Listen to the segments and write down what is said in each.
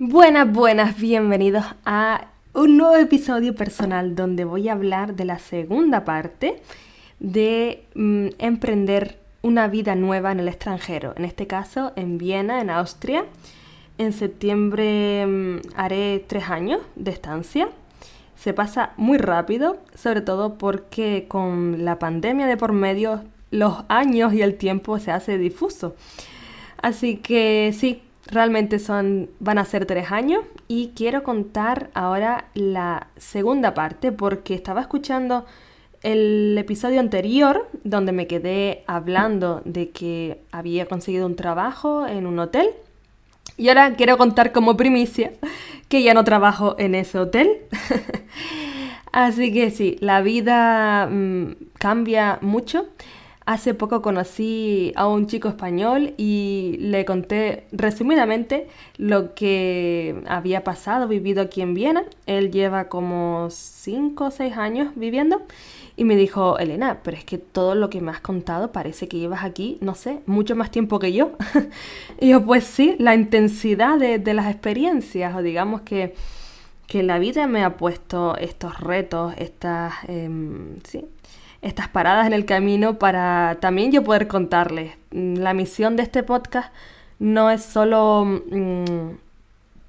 Buenas, buenas, bienvenidos a un nuevo episodio personal donde voy a hablar de la segunda parte de mm, emprender una vida nueva en el extranjero, en este caso en Viena, en Austria. En septiembre mm, haré tres años de estancia. Se pasa muy rápido, sobre todo porque con la pandemia de por medio los años y el tiempo se hace difuso. Así que sí, realmente son, van a ser tres años y quiero contar ahora la segunda parte porque estaba escuchando el episodio anterior donde me quedé hablando de que había conseguido un trabajo en un hotel y ahora quiero contar como primicia que ya no trabajo en ese hotel. Así que sí, la vida mm, cambia mucho. Hace poco conocí a un chico español y le conté resumidamente lo que había pasado, vivido aquí en Viena. Él lleva como 5 o 6 años viviendo y me dijo, Elena, pero es que todo lo que me has contado parece que llevas aquí, no sé, mucho más tiempo que yo. y yo, pues sí, la intensidad de, las experiencias, o digamos que, que, la vida me ha puesto estos retos, estas, em, sí, estas paradas en el camino para también yo poder contarles. Mm, la misión de este podcast no es solo mm,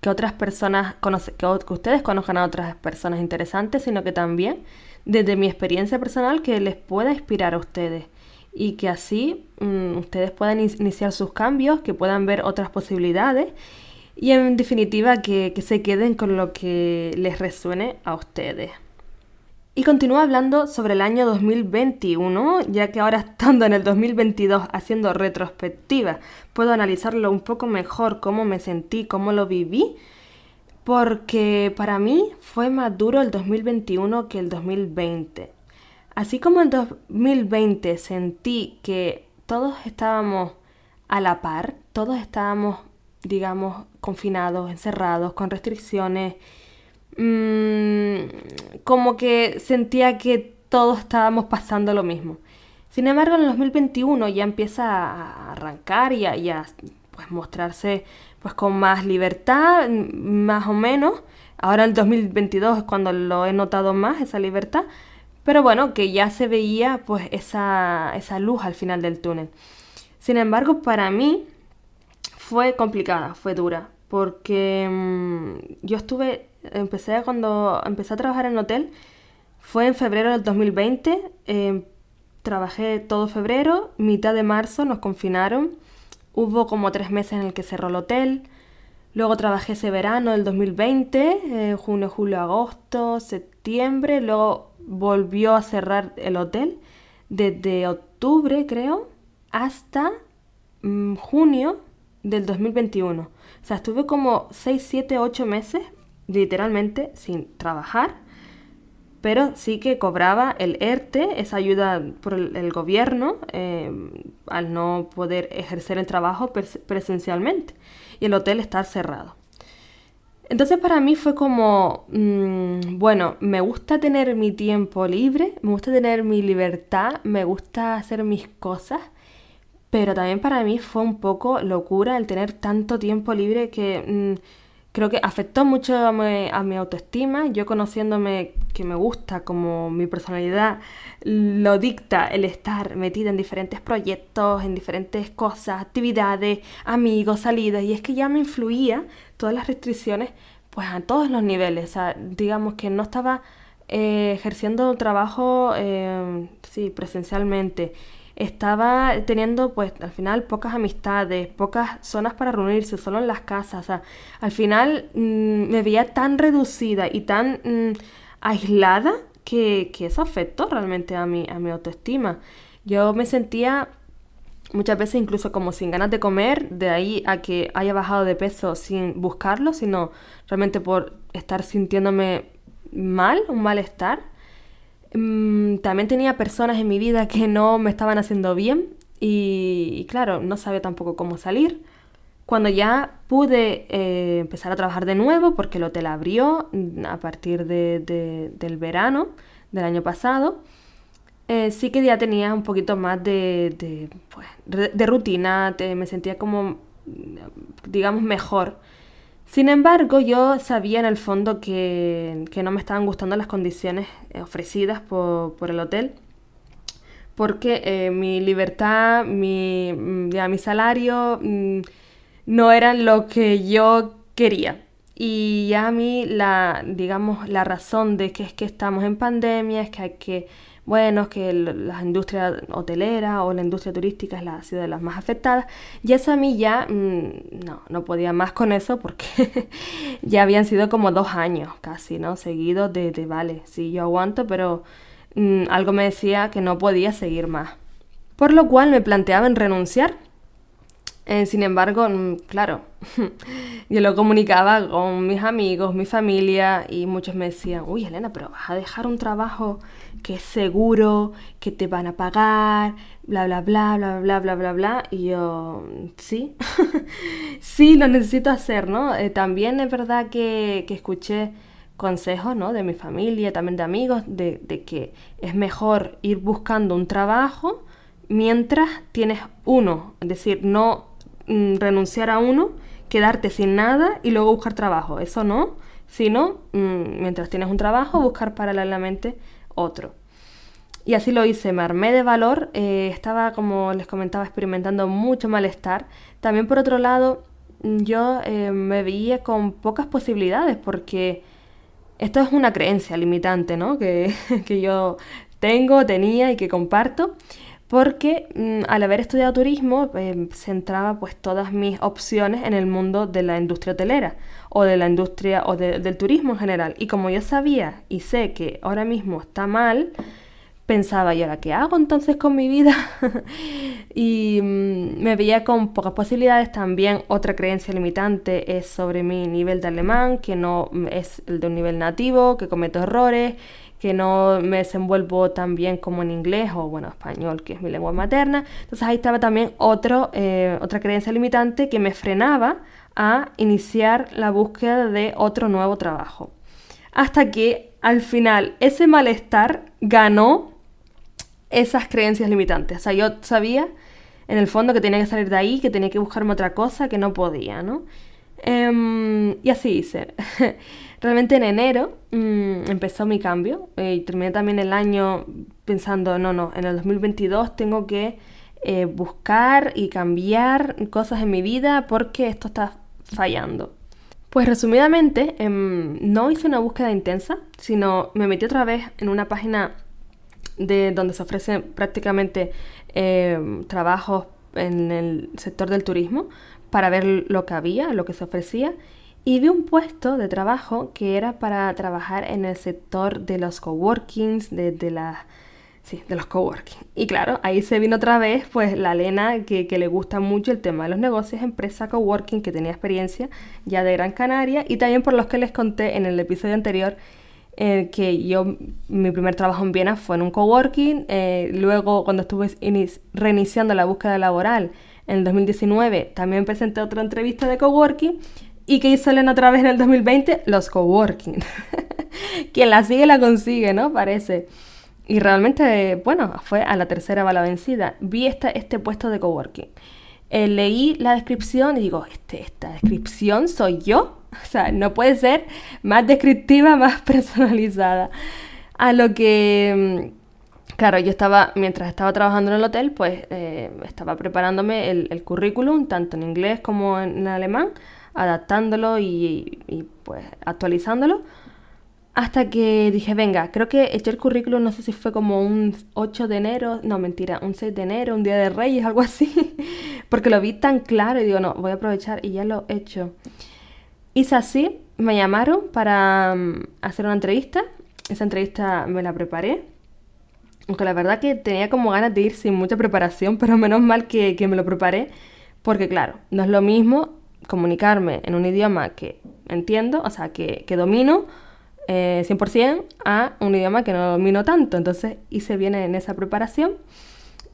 que otras personas, que, ustedes conozcan a otras personas interesantes, sino que también desde mi experiencia personal que les pueda inspirar a ustedes y que así mm, ustedes puedan iniciar sus cambios, que puedan ver otras posibilidades y en definitiva que se queden con lo que les resuene a ustedes. Y continúa hablando sobre el año 2021, ya que ahora estando en el 2022 haciendo retrospectiva, puedo analizarlo un poco mejor, cómo me sentí, cómo lo viví, porque para mí fue más duro el 2021 que el 2020. Así como en 2020 sentí que todos estábamos a la par, todos estábamos, digamos, confinados, encerrados, con restricciones Mm, como que sentía que todos estábamos pasando lo mismo. Sin embargo, en el 2021 ya empieza a arrancar y a, pues, mostrarse pues, con más libertad, más o menos. Ahora el 2022 es cuando lo he notado más, esa libertad. Pero bueno, que ya se veía pues esa, esa luz al final del túnel. Sin embargo, para mí fue complicada, fue dura, porque mm, yo estuve empecé cuando empecé a trabajar en hotel, fue en febrero del 2020, em, trabajé todo febrero, mitad de marzo nos confinaron, hubo como tres meses en el que cerró el hotel, luego trabajé ese verano del 2020, eh, junio, julio, agosto, septiembre, luego volvió a cerrar el hotel desde octubre creo hasta mm, junio del 2021. O sea, estuve como 6, 7, 8 meses literalmente sin trabajar, pero sí que cobraba el ERTE, esa ayuda por el, gobierno, eh, al no poder ejercer el trabajo presencialmente y el hotel estar cerrado. Entonces para mí fue como, mm, bueno, me gusta tener mi tiempo libre, me gusta tener mi libertad, me gusta hacer mis cosas, pero también para mí fue un poco locura el tener tanto tiempo libre que... Mm, creo que afectó mucho a mi, autoestima. Yo conociéndome que me gusta, como mi personalidad lo dicta el estar metida en diferentes proyectos, en diferentes cosas, actividades, amigos, salidas, y es que ya me influía todas las restricciones pues a todos los niveles. O sea, digamos que no estaba eh, ejerciendo trabajo eh, sí, presencialmente estaba teniendo pues al final pocas amistades, pocas zonas para reunirse, solo en las casas. Al final mm, me veía tan reducida y tan mm, aislada que, eso afectó realmente a mi, a mi autoestima. Yo me sentía muchas veces incluso como sin ganas de comer, de ahí a que haya bajado de peso sin buscarlo, sino realmente por estar sintiéndome mal, un malestar. Mm, también tenía personas en mi vida que no me estaban haciendo bien y, claro, no sabía tampoco cómo salir. Cuando ya pude eh, empezar a trabajar de nuevo, porque el hotel abrió mm, a partir del verano del año pasado, eh, sí que ya tenía un poquito más de, de, pues, rutina, me sentía como, digamos, mejor. Sin embargo, yo sabía en el fondo que, no me estaban gustando las condiciones ofrecidas por, el hotel, porque eh, mi libertad, mi, mm, mi salario mm, no eran lo que yo quería. Y ya a mí la, digamos, la razón de que es que estamos en pandemia, es que hay que bueno, es que la industria hotelera o la industria turística es la, ha sido de las más afectadas. Y eso a mí ya mm, no, no podía más con eso porque ya habían sido como dos años casi, ¿no? Seguidos de, de vale, sí, yo aguanto, pero mm, algo me decía que no podía seguir más. Por lo cual me planteaba en renunciar. Eh, sin embargo, mm, claro, yo lo comunicaba con mis amigos, mi familia y muchos me decían, uy Elena, pero vas a dejar un trabajo que es seguro, que te van a pagar, bla, bla, bla, bla, bla, bla, bla, bla. Y yo, sí, sí, lo necesito hacer, ¿no? Eh, también es verdad que, que, escuché consejos, ¿no? De mi familia, también de amigos, de, de que es mejor ir buscando un trabajo mientras tienes uno, es decir, no mm, renunciar a uno, quedarte sin nada y luego buscar trabajo, eso no, sino mm, mientras tienes un trabajo, buscar paralelamente otro. Y así lo hice, me armé de valor, eh, estaba, como les comentaba, experimentando mucho malestar. También por otro lado, yo eh, me veía con pocas posibilidades porque esto es una creencia limitante, ¿no? Que, que yo tengo, tenía y que comparto porque mm, al haber estudiado turismo eh, centraba pues todas mis opciones en el mundo de la industria hotelera o de la industria o del turismo en general. Y como yo sabía y sé que ahora mismo está mal, pensaba, ¿y ahora qué hago entonces con mi vida? y mm, me veía con pocas posibilidades. También otra creencia limitante es sobre mi nivel de alemán, que no es el de un nivel nativo, que cometo errores que no me desenvuelvo tan bien como en inglés o bueno, español, que es mi lengua materna. Entonces ahí estaba también otro, eh, otra creencia limitante que me frenaba a iniciar la búsqueda de otro nuevo trabajo. Hasta que al final ese malestar ganó esas creencias limitantes. O sea, yo sabía en el fondo que tenía que salir de ahí, que tenía que buscarme otra cosa, que no podía, ¿no? Em, y así hice. Realmente en enero mm, empezó mi cambio eh, y terminé también el año pensando, no, no, en el 2022 tengo que eh, buscar y cambiar cosas en mi vida porque esto está fallando. Pues resumidamente, em, no hice una búsqueda intensa, sino me metí otra vez en una página de donde se ofrecen prácticamente em, trabajos en el sector del turismo para ver lo que había, lo que se ofrecía y vi un puesto de trabajo que era para trabajar en el sector de los coworkings, de, de la, sí, de los coworking. Y claro, ahí se vino otra vez pues la Lena que, que, le gusta mucho el tema de los negocios, empresa coworking, que tenía experiencia ya de Gran Canaria y también por los que les conté en el episodio anterior eh, que yo, mi primer trabajo en Viena fue en un coworking, eh, luego cuando estuve reiniciando la búsqueda laboral en el 2019 también presenté otra entrevista de coworking ¿Y hizo Elena otra vez en el 2020? Los coworking. Quien la sigue la consigue, ¿no? Parece. Y realmente, bueno, fue a la tercera bala vencida. Vi esta, este puesto de coworking. Eh, leí la descripción y digo, este, esta descripción soy yo. O sea, no puede ser más descriptiva, más personalizada. A lo que, mm, claro, yo estaba, mientras estaba trabajando en el hotel, pues eh, estaba preparándome el, el currículum, tanto en inglés como en alemán adaptándolo y, pues actualizándolo. Hasta que dije, venga, creo que eché el currículum, no sé si fue como un 8 de enero, no mentira, un 6 de enero, un día de Reyes, algo así, porque lo vi tan claro y digo, no, voy a aprovechar y ya lo he hecho. Hice así, me llamaron para mm, hacer una entrevista, esa entrevista me la preparé, aunque la verdad que tenía como ganas de ir sin mucha preparación, pero menos mal que, que me lo preparé, porque claro, no es lo mismo comunicarme en un idioma que entiendo, o sea, que, domino eh, 100% a un idioma que no domino tanto. Entonces hice bien en esa preparación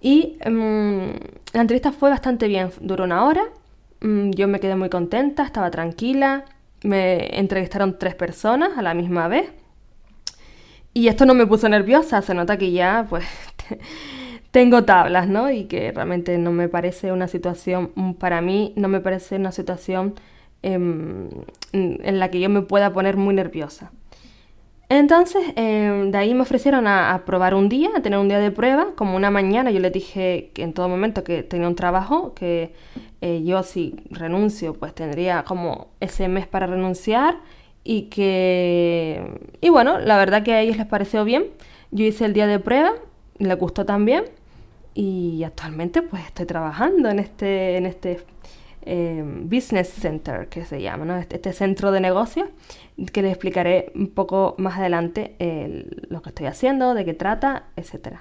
y mm, la entrevista fue bastante bien, duró una hora, mm, yo me quedé muy contenta, estaba tranquila, me entrevistaron tres personas a la misma vez. Y esto no me puso nerviosa, se nota que ya pues tengo tablas, ¿no? Y que realmente no me parece una situación, mm, para mí no me parece una situación em, en la que yo me pueda poner muy nerviosa. Entonces, em, de ahí me ofrecieron a, probar un día, a tener un día de prueba, como una mañana. Yo les dije que en todo momento que tenía un trabajo, que eh, yo si renuncio, pues tendría como ese mes para renunciar y que... Y bueno, la verdad que a ellos les pareció bien. Yo hice el día de prueba, les gustó también y actualmente pues estoy trabajando en este, en este em, Business Center que se llama, ¿no? este, este centro de negocios que les explicaré un poco más adelante lo que estoy haciendo, de qué trata, etc.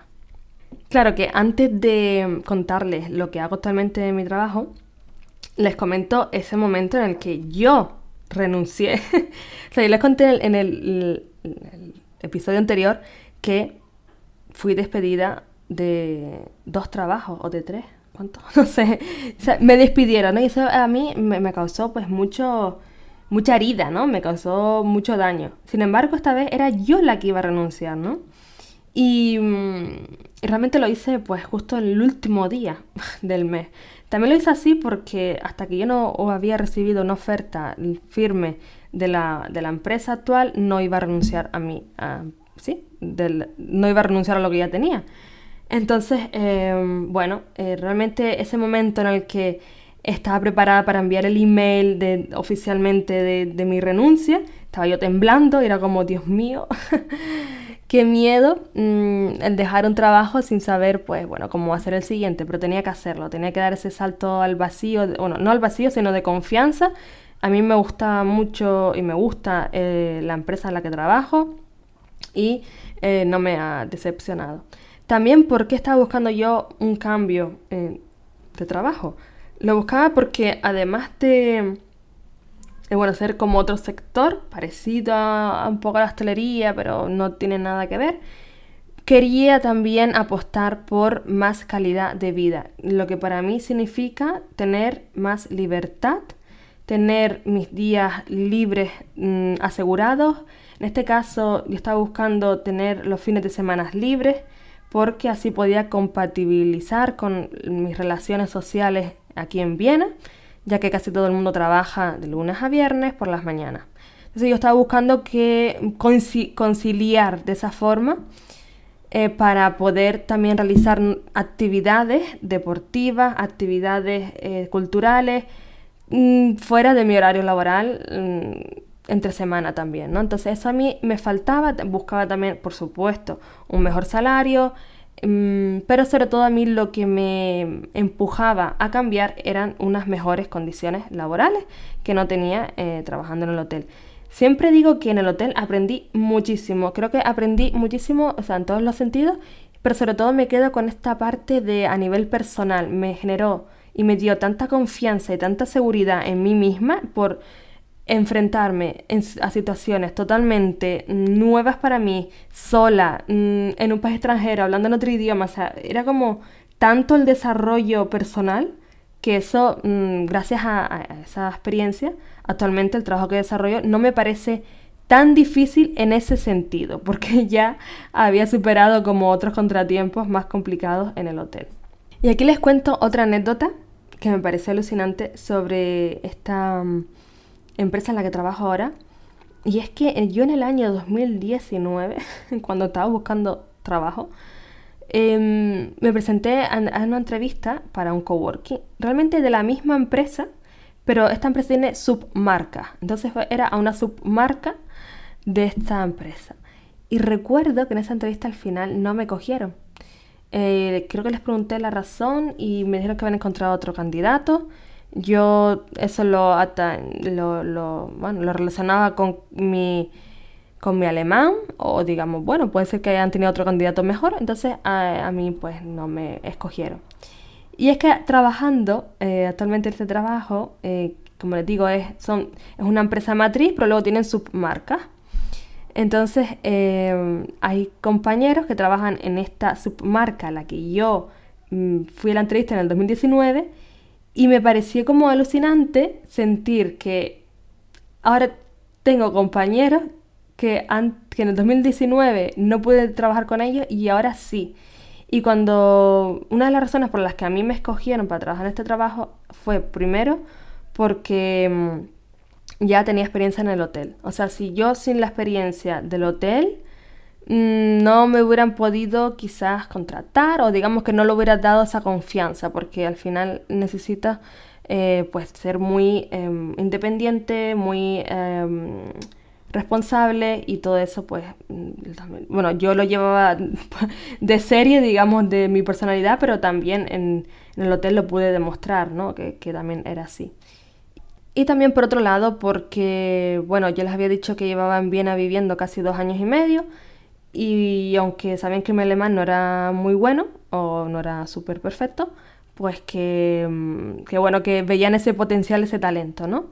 Claro que antes de contarles lo que hago actualmente en mi trabajo, les comento ese momento en el que yo renuncié. o sea, yo les conté en el, episodio anterior que fui despedida de dos trabajos o de tres, ¿cuánto? No sé. Me despidieron, ¿no? Y eso a mí me, me causó pues mucho mucha herida, ¿no? Me causó mucho daño. Sin embargo, esta vez era yo la que iba a renunciar, ¿no? Y, mm, realmente lo hice pues justo el último día del mes. También lo hice así porque hasta que yo no había recibido una oferta firme de la, empresa actual, no iba a renunciar a mí, ¿sí? no iba a renunciar a lo que ya tenía. Entonces, em, bueno, eh, realmente ese momento en el que estaba preparada para enviar el email oficialmente de, mi renuncia. Estaba yo temblando, era como, Dios mío, qué miedo mm, el dejar un trabajo sin saber, pues, bueno, cómo hacer el siguiente, pero tenía que hacerlo, tenía que dar ese salto al vacío, bueno, no al vacío, sino de confianza. A mí me gusta mucho y me gusta eh, la empresa en la que trabajo y eh, no me ha decepcionado. También porque estaba buscando yo un cambio de trabajo lo buscaba porque además de, bueno, ser como otro sector, parecido a, un poco a la hostelería, pero no tiene nada que ver, quería también apostar por más calidad de vida, lo que para mí significa tener más libertad, tener mis días libres mm, asegurados. En este caso yo estaba buscando tener los fines de semana libres porque así podía compatibilizar con mis relaciones sociales aquí en Viena, ya que casi todo el mundo trabaja de lunes a viernes por las mañanas. Entonces yo estaba buscando que conciliar de esa forma eh, para poder también realizar actividades deportivas, actividades eh, culturales, mm, fuera de mi horario laboral, mm, entre semana también, ¿no? Entonces eso a mí me faltaba, buscaba también, por supuesto, un mejor salario, Mm, pero sobre todo a mí lo que me empujaba a cambiar eran unas mejores condiciones laborales que no tenía eh, trabajando en el hotel. Siempre digo que en el hotel aprendí muchísimo, creo que aprendí muchísimo, o sea, en todos los sentidos, pero sobre todo me quedo con esta parte de a nivel personal, me generó y me dio tanta confianza y tanta seguridad en mí misma por enfrentarme a situaciones totalmente nuevas para mí, sola, mm, en un país extranjero, hablando en otro idioma, o sea, era como tanto el desarrollo personal que eso, mm, gracias a, esa experiencia, actualmente el trabajo que desarrollo no me parece tan difícil en ese sentido, porque ya había superado como otros contratiempos más complicados en el hotel. Y aquí les cuento otra anécdota que me parece alucinante sobre esta mm, empresa en la que trabajo ahora. Y es que eh, yo en el año 2019, cuando estaba buscando trabajo, em, me presenté a, una entrevista para un coworking, realmente de la misma empresa, pero esta empresa tiene submarca. Entonces era a una submarca de esta empresa. Y recuerdo que en esa entrevista al final no me cogieron. Eh, creo que les pregunté la razón y me dijeron que habían encontrado otro candidato yo eso lo, lo, bueno, lo relacionaba con mi, con mi alemán o digamos, bueno, puede ser que hayan tenido otro candidato mejor, entonces a, mí pues no me escogieron. Y es que trabajando, eh, actualmente este trabajo, eh, como les digo, es, son, es una empresa matriz, pero luego tienen submarcas. Entonces eh, hay compañeros que trabajan en esta submarca, la que yo mm, fui a la entrevista en el 2019, y me pareció como alucinante sentir que ahora tengo compañeros que, que en el 2019 no pude trabajar con ellos y ahora sí. Y cuando una de las razones por las que a mí me escogieron para trabajar en este trabajo fue primero porque ya tenía experiencia en el hotel. O sea, si yo sin la experiencia del hotel mm, no me hubieran podido quizás contratar o digamos que no le hubiera dado esa confianza porque al final necesita eh, pues ser muy em, independiente, muy em, responsable y todo eso pues mm, bueno yo lo llevaba de serie digamos de mi personalidad pero también en, el hotel lo pude demostrar ¿no? que, que también era así y también por otro lado porque, bueno, yo les había dicho que llevaba en Viena viviendo casi dos años y medio y aunque sabían que mi alemán no era muy bueno o no era súper perfecto, pues que, mm, que, bueno, que veían ese potencial, ese talento, ¿no?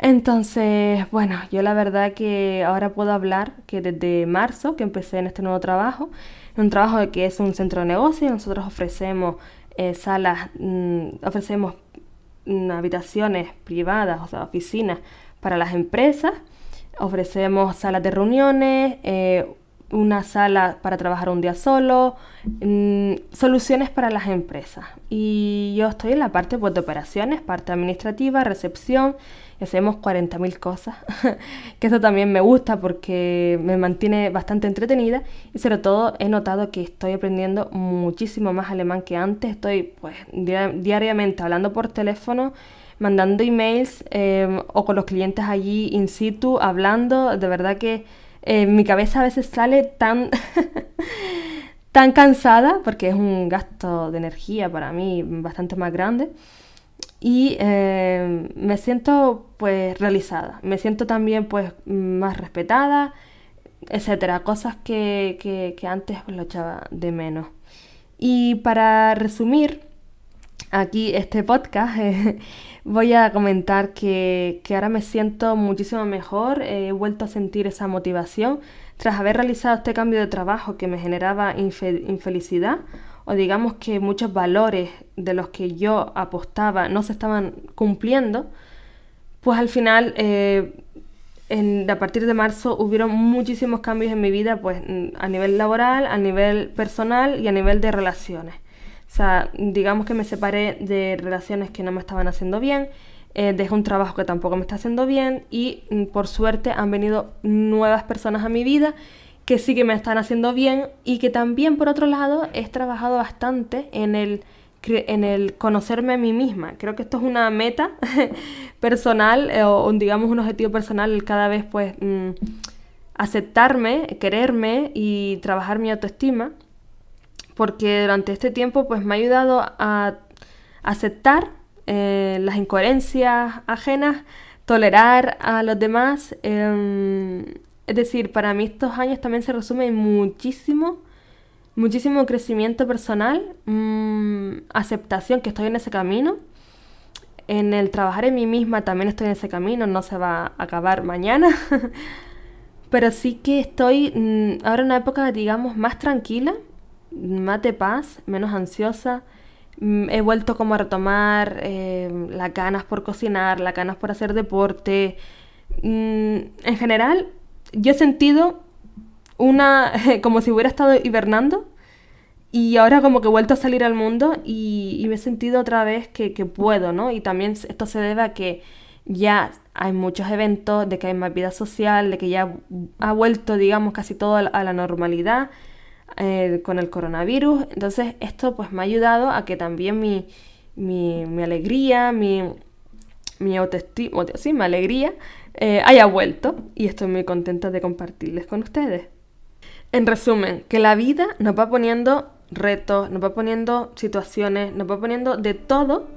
Entonces, bueno, yo la verdad que ahora puedo hablar que desde marzo que empecé en este nuevo trabajo, un trabajo que es un centro de negocio, nosotros ofrecemos eh, salas, mm, ofrecemos habitaciones privadas, o sea, oficinas para las empresas. Ofrecemos salas de reuniones, eh, una sala para trabajar un día solo, mm, soluciones para las empresas. Y yo estoy en la parte pues, de operaciones, parte administrativa, recepción, y hacemos 40.000 cosas, que eso también me gusta porque me mantiene bastante entretenida y sobre todo he notado que estoy aprendiendo muchísimo más alemán que antes, estoy pues diariamente hablando por teléfono mandando emails em, o con los clientes allí in situ hablando, de verdad que eh, mi cabeza a veces sale tan, tan cansada, porque es un gasto de energía para mí bastante más grande, y eh, me siento pues realizada, me siento también pues más respetada, etcétera, cosas que, que, antes lo echaba de menos. Y para resumir aquí este podcast, voy a comentar que, ahora me siento muchísimo mejor, he vuelto a sentir esa motivación tras haber realizado este cambio de trabajo que me generaba infelicidad o digamos que muchos valores de los que yo apostaba no se estaban cumpliendo, pues al final eh, a partir de marzo hubieron muchísimos cambios en mi vida, pues a nivel laboral, a nivel personal y a nivel de relaciones. O sea, digamos que me separé de relaciones que no me estaban haciendo bien, eh, un trabajo que tampoco me está haciendo bien y mm, por suerte han venido nuevas personas a mi vida que sí que me están haciendo bien y que también por otro lado he trabajado bastante en el, en el conocerme a mí misma. Creo que esto es una meta personal eh, o digamos un objetivo personal cada vez pues mm, aceptarme, quererme y trabajar mi autoestima porque durante este tiempo pues me ha ayudado a aceptar eh, las incoherencias ajenas, tolerar a los demás. Em, es decir, para mí estos años también se resumen en muchísimo, muchísimo crecimiento personal, mm, aceptación, que estoy en ese camino. En el trabajar en mí misma también estoy en ese camino, no se va a acabar mañana. Pero sí que estoy mm, ahora en una época, digamos, más tranquila, de paz, menos ansiosa. Mm, he vuelto como a retomar eh, las ganas por cocinar, las ganas por hacer deporte. Mm, en general, yo he sentido una, como si hubiera estado hibernando y ahora como que he vuelto a salir al mundo y, me he sentido otra vez que, puedo, ¿no? Y también esto se debe a que ya hay muchos eventos, de que hay más vida social, de que ya ha vuelto, digamos, casi todo a la normalidad eh, con el coronavirus. Entonces esto pues me ha ayudado a que también mi, mi, alegría, mi, mi autoestima, sí, mi alegría eh, haya vuelto y estoy muy contenta de compartirles con ustedes. En resumen, que la vida nos va poniendo retos, nos va poniendo situaciones, nos va poniendo de todo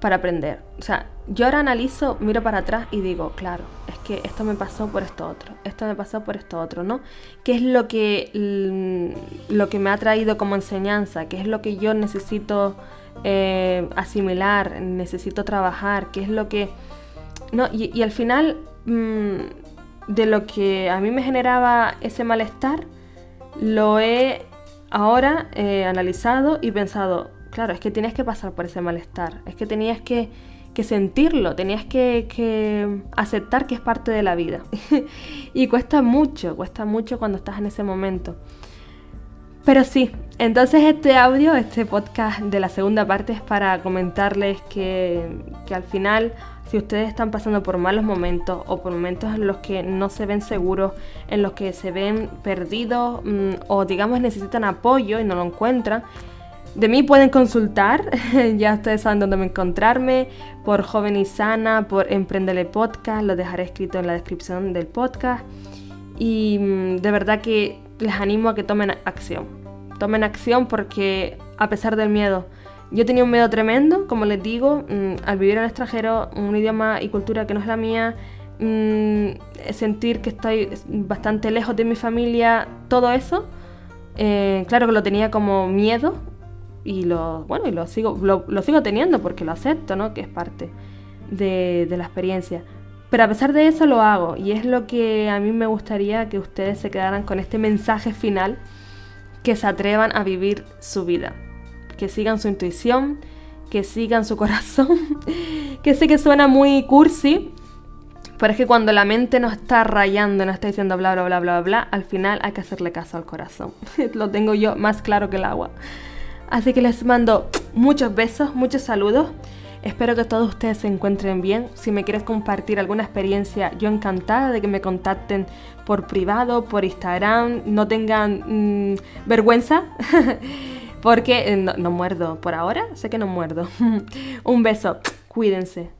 para aprender. O sea, yo ahora analizo, miro para atrás y digo, claro, es que esto me pasó por esto otro, esto me pasó por esto otro, ¿no? ¿Qué es lo que, mm, lo que me ha traído como enseñanza? ¿Qué es lo que yo necesito eh, asimilar, necesito trabajar? ¿Qué es lo que... No, y, al final, mm, de lo que a mí me generaba ese malestar, lo he ahora eh, analizado y pensado, claro, es que tienes que pasar por ese malestar, es que tenías que, sentirlo, tenías que, aceptar que es parte de la vida. y cuesta mucho, cuesta mucho cuando estás en ese momento. Pero sí, entonces este audio, este podcast de la segunda parte es para comentarles que, que al final Si ustedes están pasando por malos momentos o por momentos en los que no se ven seguros, en los que se ven perdidos mm, o digamos necesitan apoyo y no lo encuentran, de mí pueden consultar, ya ustedes saben dónde encontrarme, por Joven y Sana, por Emprendele Podcast, lo dejaré escrito en la descripción del podcast. Y mm, de verdad que les animo a que tomen acción. Tomen acción porque a pesar del miedo, yo tenía un miedo tremendo, como les digo, mm, al vivir en el extranjero, un idioma y cultura que no es la mía, mm, sentir que estoy bastante lejos de mi familia, todo eso, eh, claro que lo tenía como miedo y lo, bueno, y lo sigo, lo, sigo teniendo porque lo acepto, ¿no? Que es parte de, de la experiencia. Pero a pesar de eso lo hago y es lo que a mí me gustaría que ustedes se quedaran con este mensaje final, que se atrevan a vivir su vida que sigan su intuición, que sigan su corazón, que sé que suena muy cursi, pero es que cuando la mente no está rayando, no está diciendo bla, bla, bla, bla, bla, al final hay que hacerle caso al corazón. Lo tengo yo más claro que el agua. Así que les mando muchos besos, muchos saludos. Espero que todos ustedes se encuentren bien. Si me quieres compartir alguna experiencia, yo encantada de que me contacten por privado, por Instagram. No tengan mm, vergüenza. Porque eh, no, no muerdo por ahora, sé que no muerdo. Un beso, cuídense.